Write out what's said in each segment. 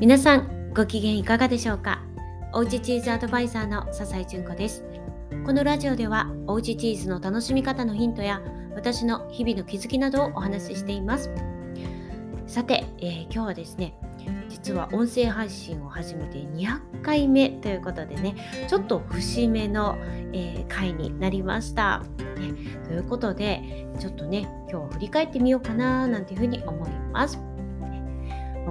皆さんご機嫌いかがでしょうか？おうちチーズアドバイザーの笹井純子です。このラジオではおうちチーズの楽しみ方のヒントや私の日々の気づきなどをお話ししています。さて、えー、今日はですね実は音声配信を始めて200回目ということでねちょっと節目の、えー、回になりました、ね、ということでちょっとね今日振り返ってみようかななんていうふうに思います。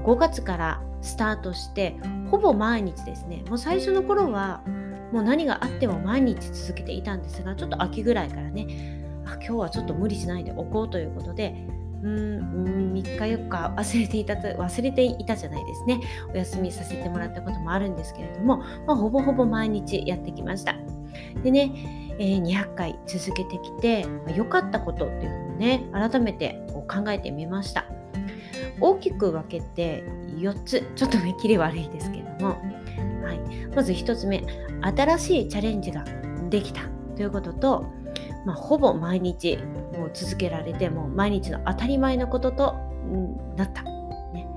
5月からスタートしてほぼ毎日ですね。もう最初の頃はもう何があっても毎日続けていたんですがちょっと秋ぐらいからねあ今日はちょっと無理しないでおこうということでうん3日4日忘れていた忘れていたじゃないですね。お休みさせてもらったこともあるんですけれども、まあ、ほぼほぼ毎日やってきました。でね、えー、200回続けてきて良、まあ、かったことっていうのをね改めてこう考えてみました。大きく分けて4つ。ちょっと目切り悪いですけども、はい、まず1つ目。新しいチャレンジができたということと、まあ、ほぼ毎日もう続けられてもう毎日の当たり前のこととなった、ね、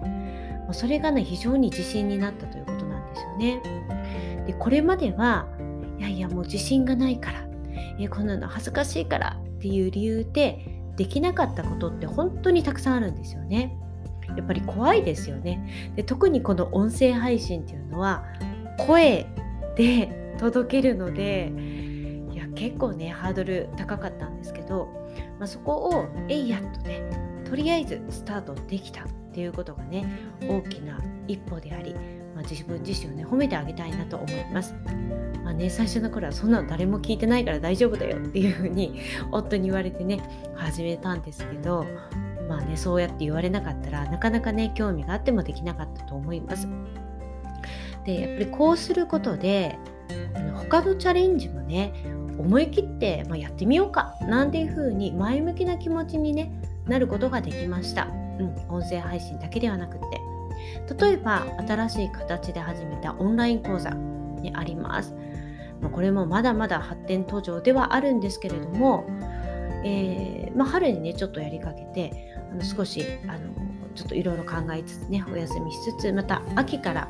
それがね非常に自信になったということなんですよね。でこれまではいやいやもう自信がないから。えこんなの恥ずかしいからっていう理由でできなかったことって本当にたくさんあるんですよね。やっぱり怖いですよね。で特にこの音声配信っていうのは声で届けるのでいや結構ねハードル高かったんですけど、まあ、そこをえいやっとねとりあえずスタートできたっていうことがね大きな一歩であり、まあ、自分自身をね褒めてあげたいなと思います。まあね、最初の頃はそんなの誰も聞いてないから大丈夫だよっていうふうに夫に言われてね始めたんですけどまあねそうやって言われなかったらなかなかね興味があってもできなかったと思います。でやっぱりこうすることで他のチャレンジもね思い切って、まあ、やってみようかなんていう風に前向きな気持ちに、ね、なることができました。うん、音声配信だけではなくって例えば新しい形で始めたオンライン講座にあります。まあ、これもまだまだ発展途上ではあるんですけれども、えー、まあ、春にねちょっとやりかけてあの少しあのちょっといろいろ考えつつねお休みしつつまた秋から、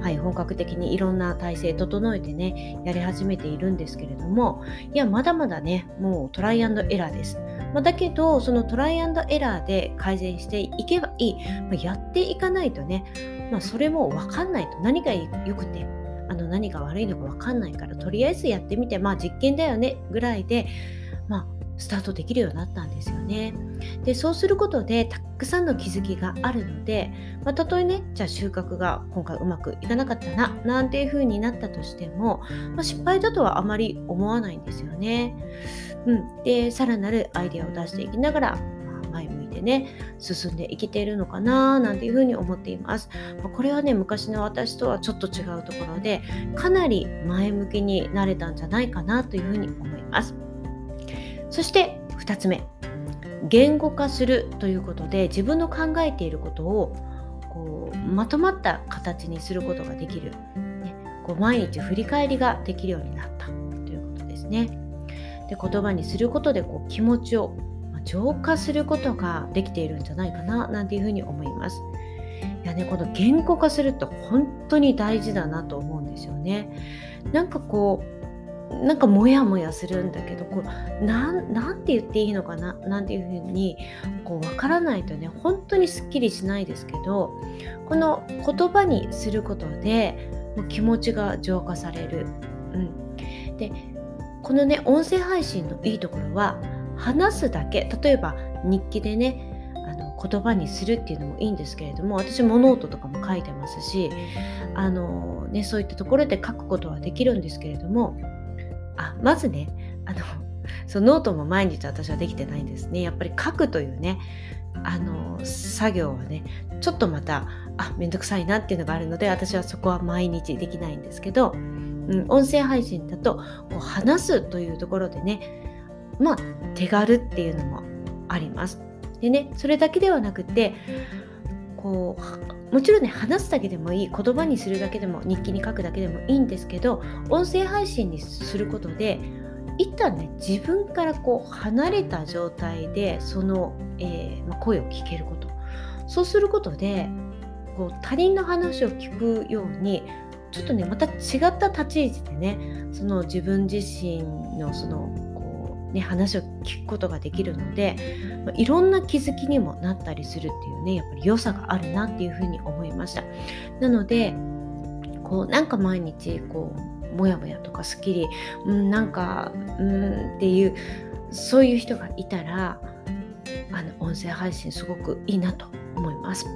はい、本格的にいろんな体制整えてねやり始めているんですけれどもいやまだまだねもうトライアンドエラーです。まあ、だけどそのトライアンドエラーで改善していけばいい、まあ、やっていかないとね、まあ、それも分かんないと。何が良くてあの何が悪いのか分かんないからとりあえずやってみてまあ実験だよねぐらいでまあスタートできるようになったんですよね。でそうすることでたくさんの気づきがあるので、まあ、たとえねじゃあ収穫が今回うまくいかなかったななんていう風になったとしても、まあ、失敗だとはあまり思わないんですよね。うん、でさらなるアイデアを出していきながら、前向いてね進んでいけているのかななんていう風に思っています。ま、これはね昔の私とはちょっと違うところでかなり前向きになれたんじゃないかなという風に思います。そして2つ目言語化するということで自分の考えていることをこうまとまった形にすることができる、ね、こう毎日振り返りができるようになったということですね。で言葉にすることでこう気持ちを浄化することができているんじゃないかななんていうふうに思います。いやね、この言語化するって本当に大事だなと思うんですよね。なんかこうなんかモヤモヤするんだけどこうなんて言っていいのかな？なんていうふうにこう分からないとね本当にすっきりしないですけどこの言葉にすることでもう気持ちが浄化される。うん、でこのね音声配信のいいところは話すだけ。例えば日記でねあの言葉にするっていうのもいいんですけれども私もノートとかも書いてますしあの、ね、そういったところで書くことはできるんですけれどもあまずねあのそのノートも毎日私はできてないんですねやっぱり書くというねあの作業はねちょっとまたあめんどくさいなっていうのがあるので私はそこは毎日できないんですけど、うん、音声配信だとこう話すというところでねまあ手軽っていうのもあります。でねそれだけではなくてこうもちろんね話すだけでもいい言葉にするだけでも日記に書くだけでもいいんですけど音声配信にすることで一旦ね自分からこう離れた状態でその、えー、ま声を聞けること。そうすることでこう他人の話を聞くようにちょっとねまた違った立ち位置でねその自分自身のその、ね、話を聞くことができるので、まいろんな気づきにもなったりするっていうねやっぱり良さがあるなっていうふうに思いましたなのでこうなんか毎日こうモヤモヤとかすっきり、うん、なんかうんっていうそういう人がいたらあの音声配信すごくいいなと思います。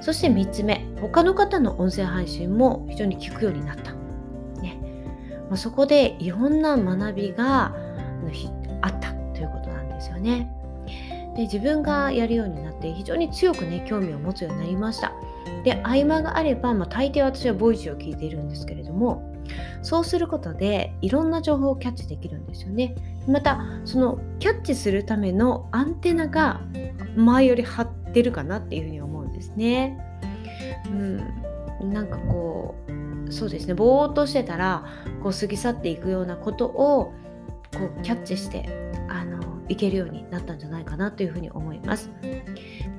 そして3つ目、他の方の音声配信も非常に聞くようになった。ねまあ、そこでいろんな学びがの日あったということなんですよね。で自分がやるようになって非常に強くね興味を持つようになりました。で合間があれば、まあ、大抵私はボイスを聞いているんですけれどもそうすることでいろんな情報をキャッチできるんですよね。またそのキャッチするためのアンテナが前より張ってるかなっていうふうに思うんですね。うん、なんかこうそうですねぼーっとしてたらこう過ぎ去っていくようなことをこうキャッチしてあのいけるようになったんじゃないかなというふうに思います。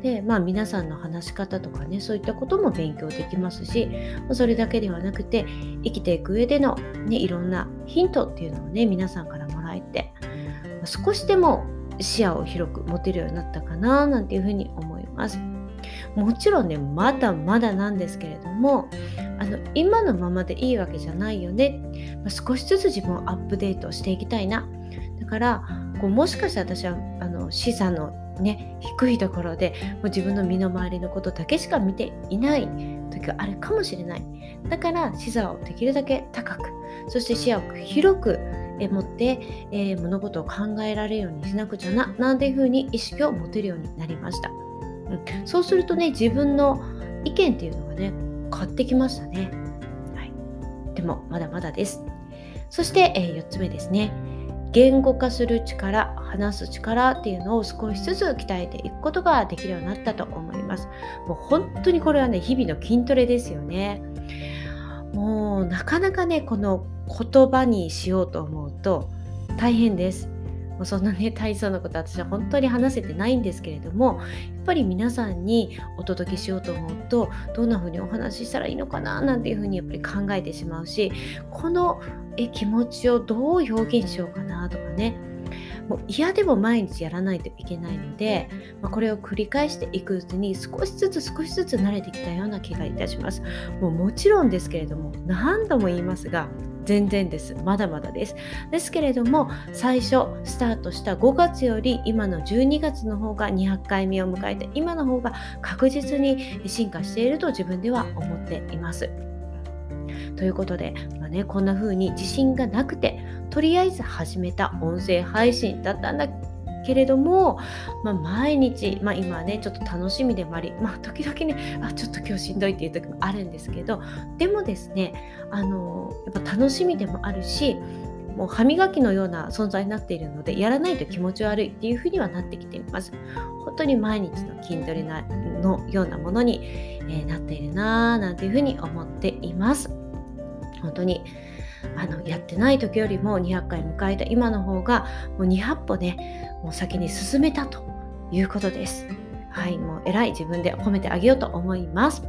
でまあ皆さんの話し方とかねそういったことも勉強できますしそれだけではなくて生きていく上での、ね、いろんなヒントっていうのをね皆さんからもらえて少しでも視野を広く持てるようになったかななんていうふうに思います。もちろんねまだまだなんですけれどもあの今のままでいいわけじゃないよね、まあ、少しずつ自分をアップデートしていきたいな。だからこうもしかしたら私はあの資産のね低いところでもう自分の身の回りのことだけしか見ていない時があるかもしれない。だから視座をできるだけ高くそして視野を広く持って、えー、物事を考えられるようにしなくちゃななんていうふうに意識を持てるようになりました、うん、そうするとね自分の意見っていうのがね変わってきましたね、はい、でもまだまだです。そして、えー、4つ目ですね。言語化する力話す力っていうのを少しずつ鍛えていくことができるようになったと思います。もう本当にこれはね日々の筋トレですよね。もうなかなかねこの言葉にしようと思うと大変です。もそんなね大層なこと私は本当に話せてないんですけれどもやっぱり皆さんにお届けしようと思うとどんな風にお話ししたらいいのかななんていう風にやっぱり考えてしまうしこのえ気持ちをどう表現しようかなとかね。嫌でも毎日やらないといけないので、まあ、これを繰り返していくうちに少しずつ少しずつ慣れてきたような気がいたします。もうもちろんですけれども何度も言いますが全然です。まだまだです。ですけれども、最初スタートした5月より今の12月の方が200回目を迎えて、今の方が確実に進化していると自分では思っています。ということで、まあね、こんな風に自信がなくてとりあえず始めた音声配信だったんだけれども、まあ、毎日、まあ、今はねちょっと楽しみでもあり、まあ、時々ねあちょっと今日しんどいっていう時もあるんですけどでもですねあのやっぱ楽しみでもあるしもう歯磨きのような存在になっているのでやらないと気持ち悪いっていうふうにはなってきています。本当に毎日の筋トレのようなものに、えー、なっているなぁなんていうふうに思っています。本当にあのやってない時よりも200回迎えた今の方がもう200歩ねもう先に進めたということです。はい、もう偉い自分で褒めてあげようと思います。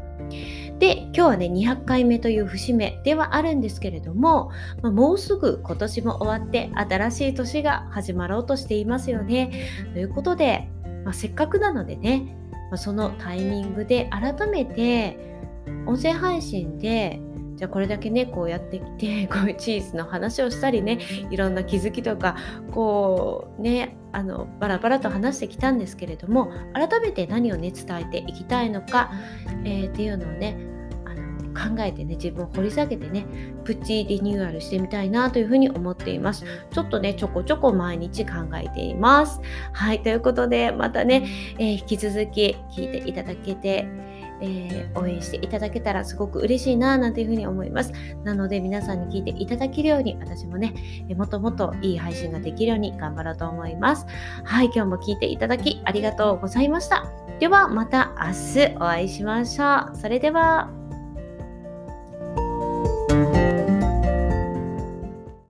で、今日はね、200回目という節目ではあるんですけれども、まあ、もうすぐ今年も終わって新しい年が始まろうとしていますよね。ということで、まあ、せっかくなのでね、まあ、そのタイミングで改めて音声配信でじゃあこれだけねこうやってきて こういうチーズの話をしたりねいろんな気づきとかこうねあのバラバラと話してきたんですけれども改めて何をね伝えていきたいのか、えー、っていうのをねあの考えてね自分を掘り下げてねプチリニューアルしてみたいなというふうに思っています。ちょっとねちょこちょこ毎日考えています。はいということでまたね、えー、引き続き聞いていただけてえー、応援していただけたらすごく嬉しいななんていうふうに思います。なので皆さんに聞いていただけるように私もね、えもっともっといい配信ができるように頑張ろうと思います。はい、今日も聞いていただきありがとうございました。ではまた明日お会いしましょう。それでは。